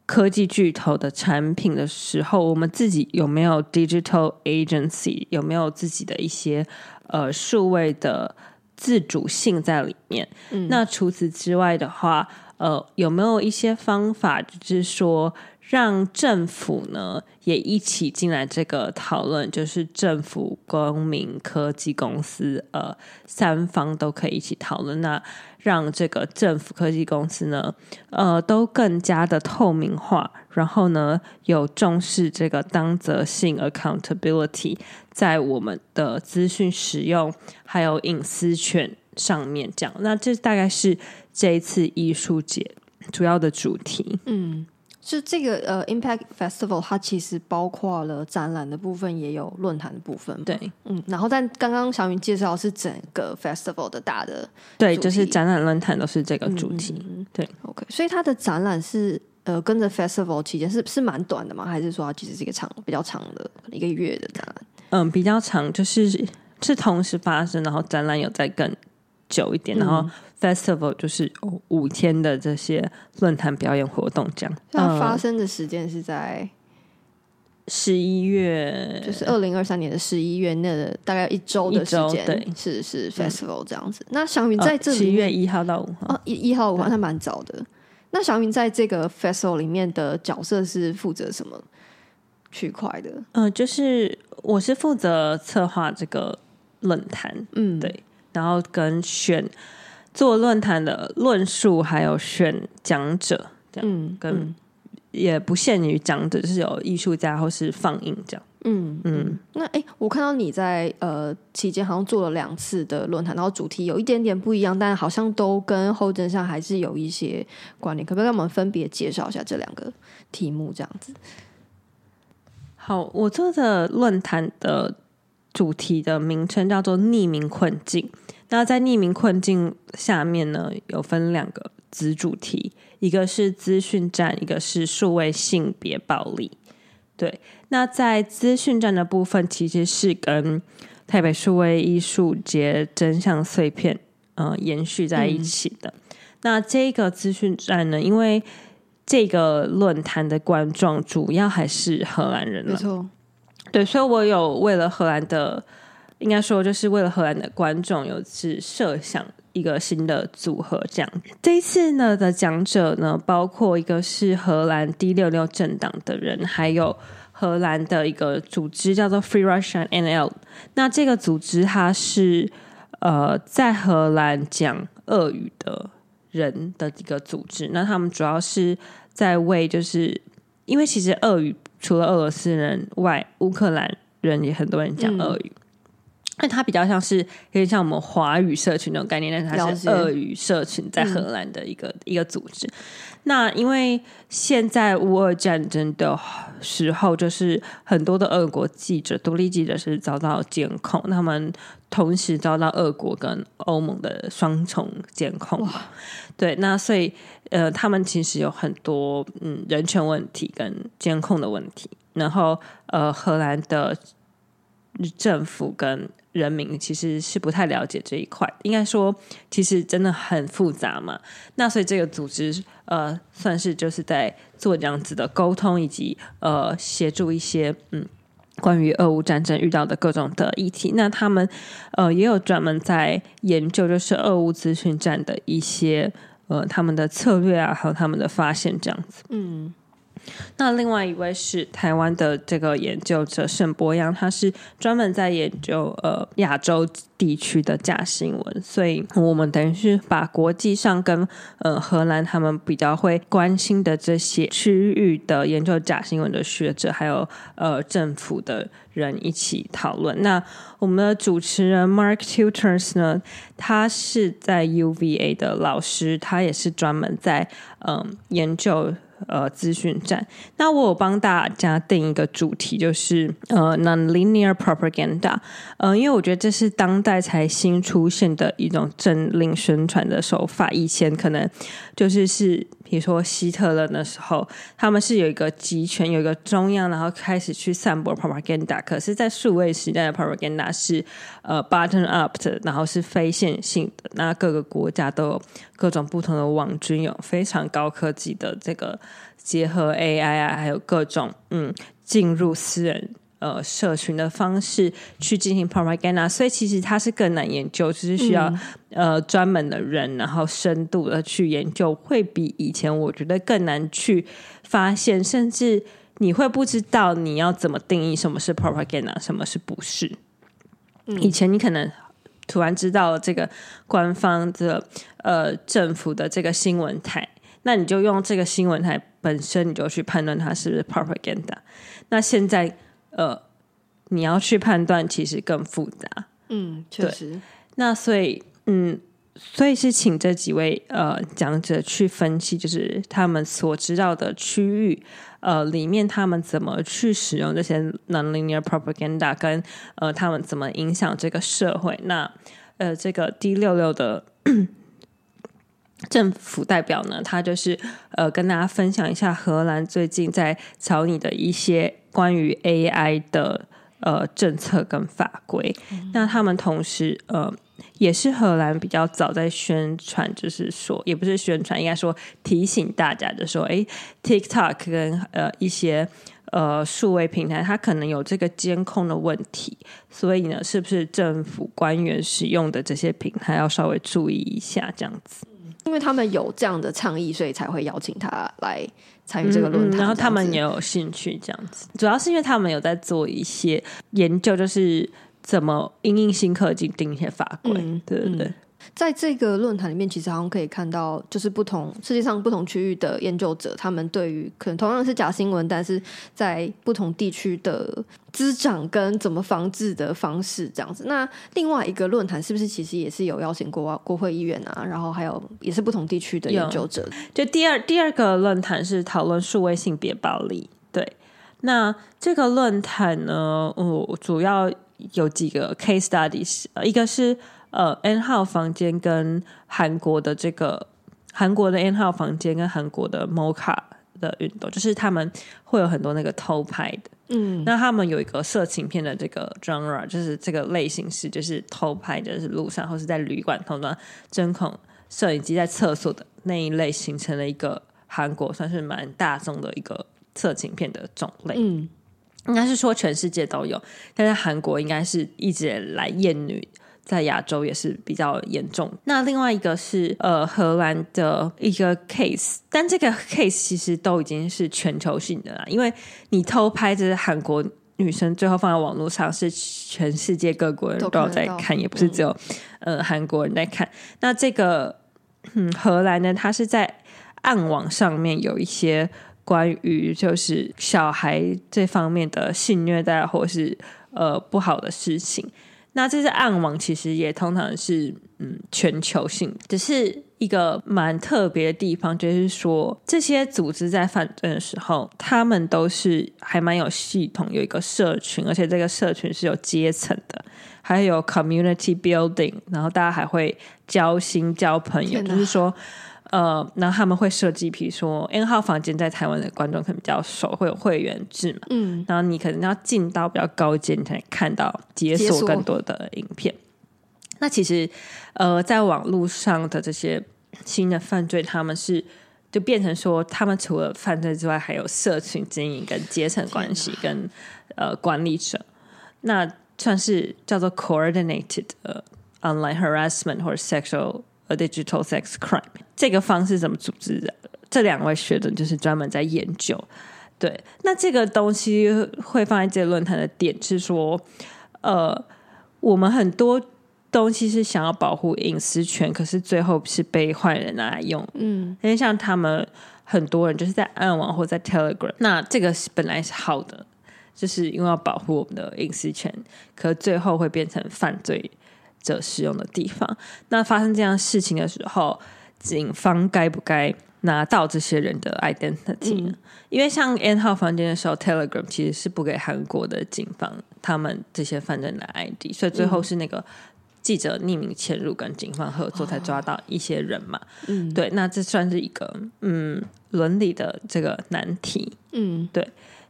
科技巨头的产品的时候，我们自己有没有 digital agency，有没有自己的一些呃数位的自主性在里面？那除此之外的话，呃，有没有一些方法，就是说让政府呢也一起进来这个讨论，就是政府、公民、科技公司，呃，三方都可以一起讨论。那让这个政府、科技公司呢，呃，都更加的透明化，然后呢，有重视这个当责性 （accountability） 在我们的资讯使用还有隐私权上面讲。那这大概是这一次艺术节主要的主题。嗯，是这个呃 Impact Festival，它其实包括了展览的部分，也有论坛的部分。，对嗯，然后但刚刚小云介绍是整个 Festival 的大的对，就是展览论坛都是这个主题。嗯对，OK，所以它的展览是呃跟着 Festival 期间是是蛮短的吗？还是说它其实是一个长比较长的一个月的展览？嗯，比较长，就是是同时发生，然后展览有在更久一点，然后 festival 就是哦五天的这些论坛表演活动这样。那发嗯生的时间是在十一月，就是二零二三年的十一月那个大概一周的时间，对是是 festival 这样子。那祥云在这里七月面一号到五号。哦一一号五号，那蛮早的。那祥云在这个 festival 里面的角色是负责什么区块的？嗯、就是我是负责策划这个论坛，嗯，对，然后跟选做论坛的论述，还有选讲者，这样嗯，跟嗯也不限于讲者，就是有艺术家或是放映这样。嗯嗯，那哎、诶我看到你在呃期间好像做了两次的论坛，然后主题有一点点不一样，但好像都跟后真相还是有一些关联。可不可以跟我们分别介绍一下这两个题目？这样子，好，我做的论坛的主题的名称叫做“匿名困境”。那在匿名困境下面呢，有分两个子主题，一个是资讯战，一个是数位性别暴力。对，那在资讯战的部分，其实是跟台北数位艺术节真相碎片呃延续在一起的。那这个资讯战呢，因为这个论坛的观众主要还是荷兰人了，没错，对，所以我有为了荷兰的，应该说就是为了荷兰的观众，有是设想一个新的组合这样。这一次呢的讲者呢，包括一个是荷兰 D 六六政党的人，还有荷兰的一个组织叫做 Free Russian NL。那这个组织它是呃在荷兰讲俄语的人的一个组织，那他们主要是在为就是因为其实俄语除了俄罗斯人外，乌克兰人也很多人讲俄语。那它比较像是有点像我们华语社群那种概念，但是它是俄语社群在荷兰的一个、一个组织。那因为现在乌俄战争的时候，就是很多的俄国记者、独立记者是遭到监控，他们同时遭到俄国跟欧盟的双重监控。对，那所以呃，他们其实有很多嗯人权问题跟监控的问题，然后呃，荷兰的政府跟人民其实是不太了解这一块，应该说其实真的很复杂嘛。那所以这个组织呃，算是就是在做这样子的沟通，以及呃协助一些嗯关于俄乌战争遇到的各种的议题。那他们呃也有专门在研究，就是俄乌资讯战的一些呃他们的策略啊，还有他们的发现这样子。嗯那另外一位是台湾的这个研究者沈博阳，他是专门在研究呃亚洲地区的假新闻，所以我们等于是把国际上跟呃荷兰他们比较会关心的这些区域的研究假新闻的学者，还有呃政府的人一起讨论。那我们的主持人 Mark Tutors 呢，他是在 UVA 的老师，他也是专门在嗯、研究。呃，资讯站。那我有帮大家定一个主题，就是呃，nonlinear propaganda。嗯，因为我觉得这是当代才新出现的一种政令宣传的手法。以前可能就是是，比如说希特勒的时候，他们是有一个集权，有一个中央，然后开始去散播 propaganda。可是，在数位时代的 propaganda 是呃 button up 的，然后是非线性的。那各个国家都有各种不同的网军，有非常高科技的这个结合 AI 啊，还有各种嗯进入私人呃社群的方式去进行 propaganda，所以其实它是更难研究，就是需要、呃专门的人，然后深度的去研究，会比以前我觉得更难去发现，甚至你会不知道你要怎么定义什么是 propaganda，什么是不是。以前你可能突然知道了这个官方的呃政府的这个新闻台，那你就用这个新闻台本身，你就去判断它是不是 propaganda。那现在呃，你要去判断，其实更复杂。嗯，确实，那所以，嗯，所以是请这几位呃讲者去分析，就是他们所知道的区域，呃，里面他们怎么去使用这些 nonlinear propaganda，跟呃他们怎么影响这个社会。那呃，这个 D 六六的。政府代表呢，他就是呃跟大家分享一下荷兰最近在草拟的一些关于 AI 的呃政策跟法规。那他们同时呃也是荷兰比较早在宣传，就是说也不是宣传，应该说提醒大家，就说诶 TikTok 跟呃一些呃数位平台，它可能有这个监控的问题，所以呢，是不是政府官员使用的这些平台要稍微注意一下，这样子？因为他们有这样的倡议，所以才会邀请他来参与这个论坛。然后他们也也有兴趣这样子，主要是因为他们有在做一些研究，就是怎么因应新科技定一些法规，嗯对对对。在这个论坛里面，其实好像可以看到，就是不同世界上不同区域的研究者，他们对于可能同样是假新闻，但是在不同地区的滋长跟怎么防治的方式这样子。那另外一个论坛是不是其实也是有邀请国国会议员啊，然后还有也是不同地区的研究者？就第二第二个论坛是讨论数位性别暴力，对。那这个论坛呢，哦，主要有几个 case studies，一个是呃 N 号房间跟韩国的这个韩国的 N 号房间跟韩国的 Mocha 的运动，就是他们会有很多那个偷拍的。嗯，那他们有一个色情片的这个 genre，就是这个类型是就是偷拍就，是路上或是在旅馆偷的针孔摄影机在厕所的那一类，形成了一个韩国算是蛮大众的一个色情片的种类。嗯，应该是说全世界都有，但是韩国应该是一直来艳女在亚洲也是比较严重。那另外一个是呃荷兰的一个 case，但这个 case 其实都已经是全球性的啦，因为你偷拍这是韩国女生最后放在网络上，是全世界各国人都都有在看，也不是只有、呃韩国人在看。那这个嗯荷兰呢，它是在暗网上面有一些关于就是小孩这方面的性虐待或是呃不好的事情。那这些暗网其实也通常是嗯全球性，只是一个蛮特别的地方，就是说这些组织在犯罪的时候，他们都是还蛮有系统，有一个社群，而且这个社群是有阶层的，还有 community building，然后大家还会交心、交朋友，就是说。呃，然后他们会设计，比如说 N 号房间在台湾的观众可能比较熟，会有会员制嘛，嗯，然后你可能要进到比较高阶，你才能看到解锁更多的影片。那其实，呃，在网络上的这些新的犯罪，他们是就变成说，他们除了犯罪之外，还有社群经营、跟阶层关系、跟呃管理者，那算是叫做 coordinated 呃 online harassment 或者 sexual 呃 digital sex crime。这个方式怎么组织的？这两位学者就是专门在研究。对，那这个东西会放在这个论坛的点是说，呃，我们很多东西是想要保护隐私权，可是最后是被坏人拿来用。嗯，因为像他们很多人就是在暗网或在 Telegram，那这个是本来是好的，就是因为要保护我们的隐私权，可最后会变成犯罪者使用的地方。那发生这样事情的时候，警方该不该拿到这些人的 identity 呢？因为像 N 号房间的时候，Telegram 其实是不给韩国的警方他们这些犯罪的 ID，所以最后是那个记者匿名潜入跟警方合作才抓到一些人嘛。嗯，对，那这算是一个嗯伦理的这个难题。嗯，对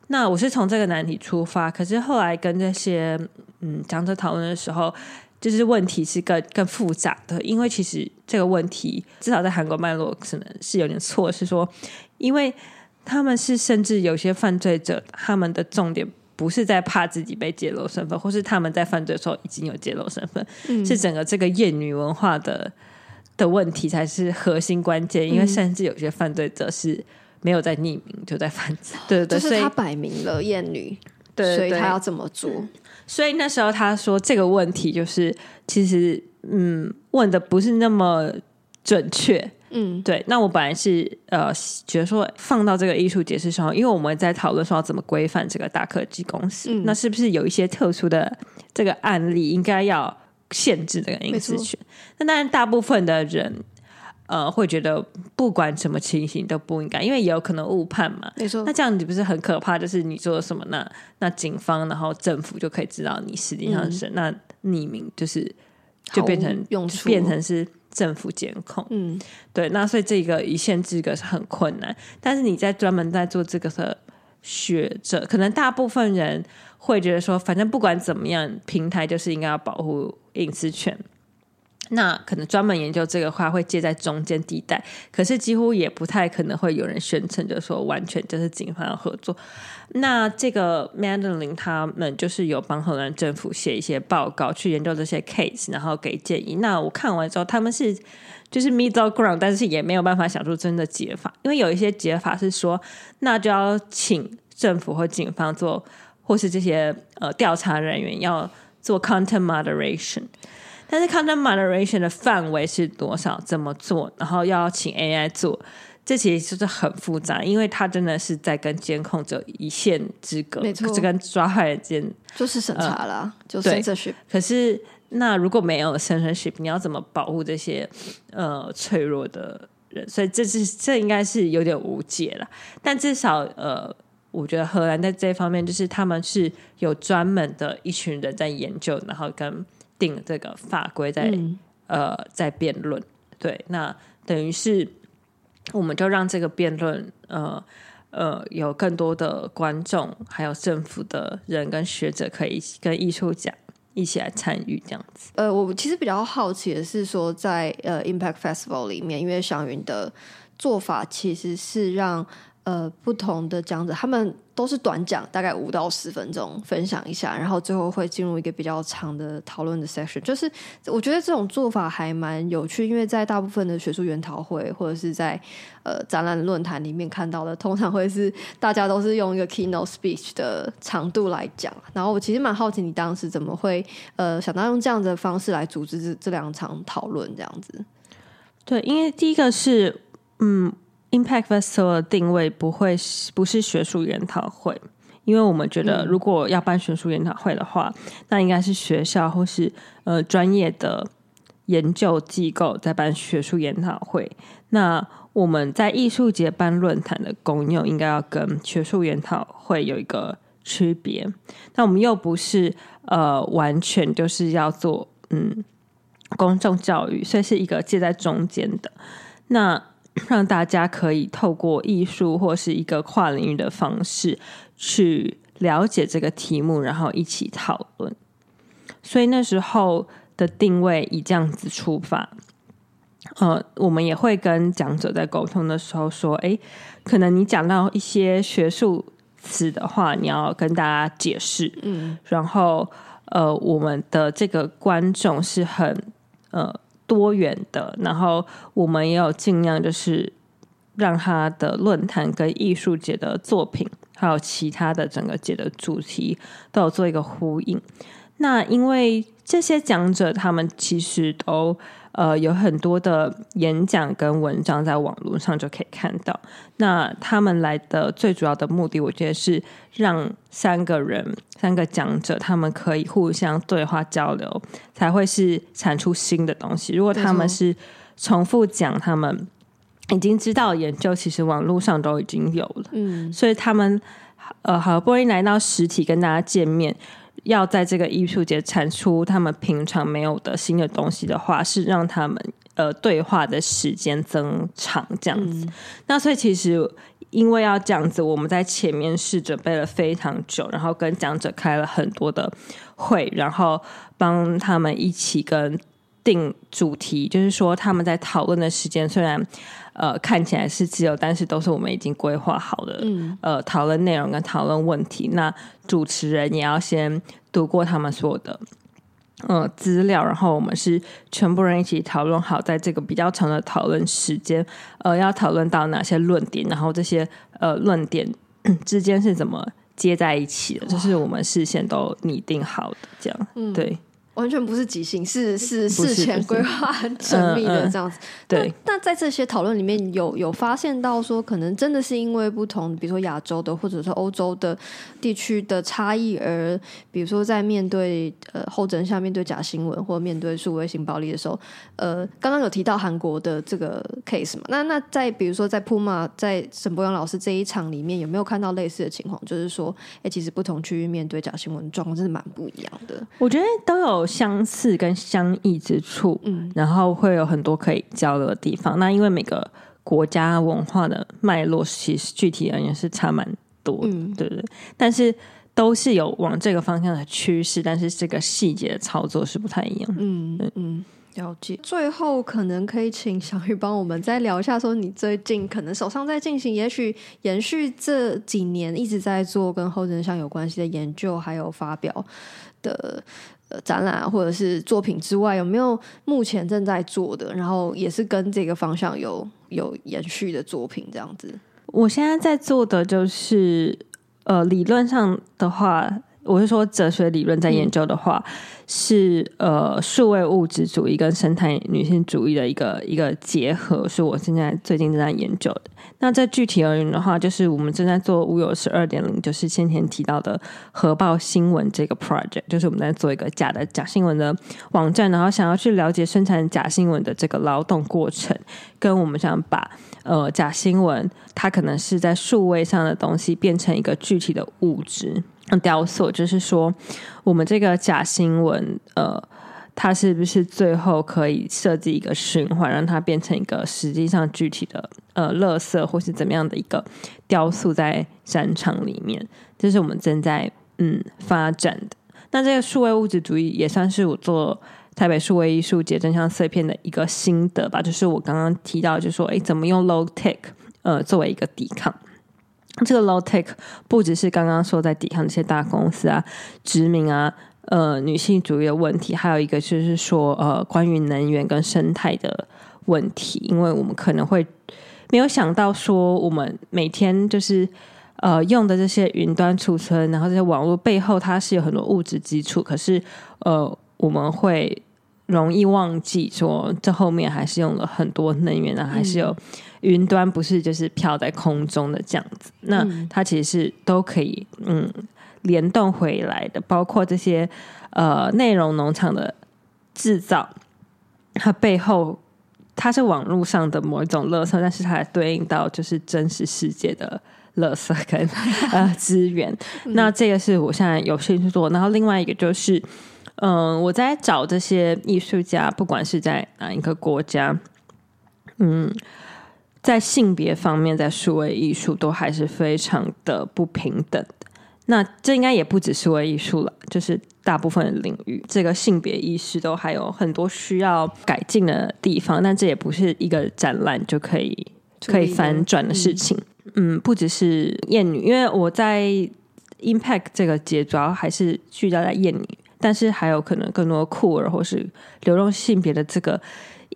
那我是从这个难题出发，可是后来跟这些嗯讲者讨论的时候，就是问题是更更复杂的，因为其实这个问题至少在韩国脉络可能是有点错，是说因为他们是甚至有些犯罪者，他们的重点。不是在怕自己被揭露身份，或是他们在犯罪的时候已经有揭露身份，嗯是整个这个厌女文化的的问题才是核心关键。因为嗯甚至有些犯罪者是没有在匿名就在犯罪，对对对，所以就是他摆明了厌女，对对所以他要这么做。所以那时候他说这个问题就是其实嗯问的不是那么准确。嗯对，那我本来是呃觉得说放到这个艺术解释上，因为我们在讨论说要怎么规范这个大科技公司，嗯那是不是有一些特殊的这个案例应该要限制这个隐私权？那当然，大部分的人呃会觉得不管什么情形都不应该，因为也有可能误判嘛。没错那，这样子不是很可怕？就是你做了什么，那那警方然后政府就可以知道你实际上是、那匿名，就是就变成用处变成是政府监控。嗯对，那所以这个一线之隔是很困难。但是你在专门在做这个的学者，可能大部分人会觉得说，反正不管怎么样，平台就是应该要保护隐私权。那可能专门研究这个话会介在中间地带，可是几乎也不太可能会有人宣称，就是说完全就是警方要合作。那这个 Madeline 他们就是有帮荷兰政府写一些报告，去研究这些 case，然后给建议。那我看完之后，他们是就是 middle ground，但是也没有办法想出真的解法，因为有一些解法是说，那就要请政府或警方做，或是这些呃调查人员要做 content moderation。但是 content moderation 的范围是多少？怎么做？然后要请 AI 做，这其实就是很复杂，因为它真的是在跟监控者一线之隔，没跟抓坏人间。就是审查啦，就对 censorship。可是那如果没有 censorship，你要怎么保护这些呃脆弱的人？所以这是这应该是有点无解了。但至少呃，我觉得荷兰在这方面，就是他们是有专门的一群人在研究，然后跟定这个法规在、嗯呃在辩论。对，那等于是我们就让这个辩论呃呃有更多的观众，还有政府的人跟学者可以跟艺术家一起来参与这样子。呃，我其实比较好奇的是说在，呃 Impact Festival 里面，因为祥云的做法其实是让呃不同的讲者，他们都是短讲，大概五到十分钟分享一下，然后最后会进入一个比较长的讨论的 section。就是我觉得这种做法还蛮有趣，因为在大部分的学术研讨会或者是在呃展览论坛里面看到的，通常会是大家都是用一个 keynote speech 的长度来讲。然后我其实蛮好奇，你当时怎么会呃想到用这样的方式来组织这这两场讨论这样子？对，因为第一个是嗯，Impact Festival 的定位不会是不是学术研讨会，因为我们觉得如果要办学术研讨会的话，那应该是学校或是呃专业的研究机构在办学术研讨会。那我们在艺术节办论坛的功用，应该要跟学术研讨会有一个区别。那我们又不是呃完全就是要做嗯公众教育，所以是一个介在中间的。那让大家可以透过艺术或是一个跨领域的方式去了解这个题目，然后一起讨论。所以那时候的定位以这样子出发。呃，我们也会跟讲者在沟通的时候说，诶，可能你讲到一些学术词的话，你要跟大家解释，嗯，然后呃，我们的这个观众是很呃多元的，然后我们也有尽量就是让他的论坛跟艺术节的作品，还有其他的整个节的主题都有做一个呼应。那因为这些讲者他们其实都呃有很多的演讲跟文章在网络上就可以看到。那他们来的最主要的目的，我觉得是让三个人、三个讲者他们可以互相对话交流，才会是产出新的东西。如果他们是重复讲他们已经知道的研究，其实网络上都已经有了。嗯，所以他们呃好不容易来到实体跟大家见面，要在这个艺术节产出他们平常没有的新的东西的话，是让他们呃对话的时间增长这样子。那所以其实因为要这样子，我们在前面是准备了非常久，然后跟讲者开了很多的会，然后帮他们一起跟定主题，就是说他们在讨论的时间虽然呃看起来是自由，但是都是我们已经规划好的，嗯呃讨论内容跟讨论问题。那主持人也要先读过他们所有的。呃，资料，然后我们是全部人一起讨论好，在这个比较长的讨论时间，呃，要讨论到哪些论点，然后这些呃论点 [clears throat] 之间是怎么接在一起的，就是我们事先都拟定好的，这样，嗯对完全不是即兴，是是事前规划很缜密的这样子。对。那那在这些讨论里面有有发现到说，可能真的是因为不同，比如说亚洲的或者是欧洲的地区的差异，而比如说在面对呃后真相、面对假新闻或面对数位性暴力的时候，呃，刚刚有提到韩国的这个 case 嘛？那那在比如说在 Puma 在沈博阳老师这一场里面，有没有看到类似的情况？就是说，哎、其实不同区域面对假新闻状况真的蛮不一样的。我觉得都有相似跟相异之处，嗯，然后会有很多可以交流的地方。那因为每个国家文化的脉络，其实具体而言是差蛮多，嗯对不对？但是都是有往这个方向的趋势，但是这个细节的操作是不太一样的。嗯嗯，了解。最后可能可以请小雨帮我们再聊一下，说你最近可能手上在进行，也许延续这几年一直在做跟后真相有关系的研究，还有发表的展览或者是作品之外，有没有目前正在做的，然后也是跟这个方向有有延续的作品这样子？我现在在做的就是呃，理论上的话。我是说，哲学理论在研究的话，是呃，数位物质主义跟生态女性主义的一个一个结合，是我现在最近正在研究的。那在具体而言的话，就是我们正在做无有十二点零，就是先前提到的核爆新闻这个 project，就是我们在做一个假的假新闻的网站，然后想要去了解生产假新闻的这个劳动过程，跟我们想把呃假新闻它可能是在数位上的东西变成一个具体的物质。雕塑就是说，我们这个假新闻，呃，它是不是最后可以设计一个循环，让它变成一个实际上具体的呃，垃圾或是怎么样的一个雕塑在展场里面？这是我们正在嗯发展的。那这个数位物质主义也算是我做台北数位艺术节真相碎片的一个心得吧。就是我刚刚提到，就说哎，怎么用 low tech 呃作为一个抵抗。这个 low tech 不只是刚刚说在抵抗这些大公司啊、殖民啊、呃女性主义的问题，还有一个就是说呃关于能源跟生态的问题，因为我们可能会没有想到说，我们每天就是呃用的这些云端储存，然后这些网络背后它是有很多物质基础，可是呃我们会容易忘记说，这后面还是用了很多能源啊，还是有。云端不是就是飘在空中的这样子，那它其实是都可以嗯联动回来的，包括这些呃内容农场的制造，它背后它是网络上的某一种垃圾，但是它对应到就是真实世界的垃圾跟呃资源。那这个是我现在有兴趣做，然后另外一个就是嗯我在找这些艺术家，不管是在哪一个国家，嗯。在性别方面，在数位艺术都还是非常的不平等的。那这应该也不只是为艺术了，就是大部分的领域，这个性别意识都还有很多需要改进的地方。但这也不是一个展览就可以可以反转的事情。嗯，不只是艳女，因为我在 Impact 这个节主要还是聚焦在艳女，但是还有可能更多酷儿或是流动性别的这个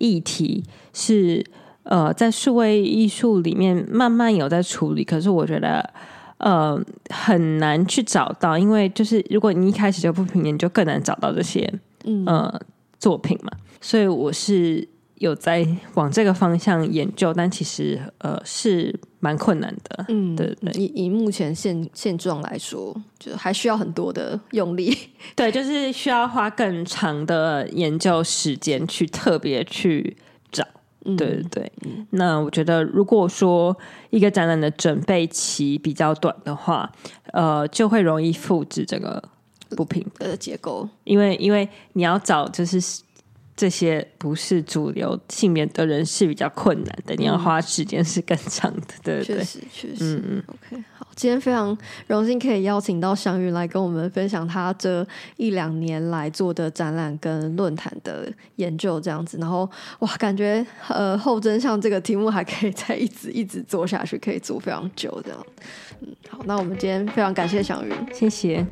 议题是。呃，在数位艺术里面慢慢有在处理，可是我觉得呃很难去找到，因为就是如果你一开始就不平你，就更难找到这些呃作品嘛。所以我是有在往这个方向研究，但其实呃是蛮困难的。嗯，对对。以以目前现现状来说，就还需要很多的用力。[laughs] 对，就是需要花更长的研究时间去特别去。对对对，那我觉得，如果说一个展览的准备期比较短的话，呃，就会容易复制这个不平的结构，因为因为你要找就是这些不是主流性别的人是比较困难的，你要花时间是更长的，对对，确实确实，嗯嗯，OK。今天非常荣幸可以邀请到祥云来跟我们分享他这一两年来做的展览跟论坛的研究这样子，然后哇，感觉呃后真相这个题目还可以再一直一直做下去，可以做非常久这样。嗯，好，那我们今天非常感谢祥云，谢谢。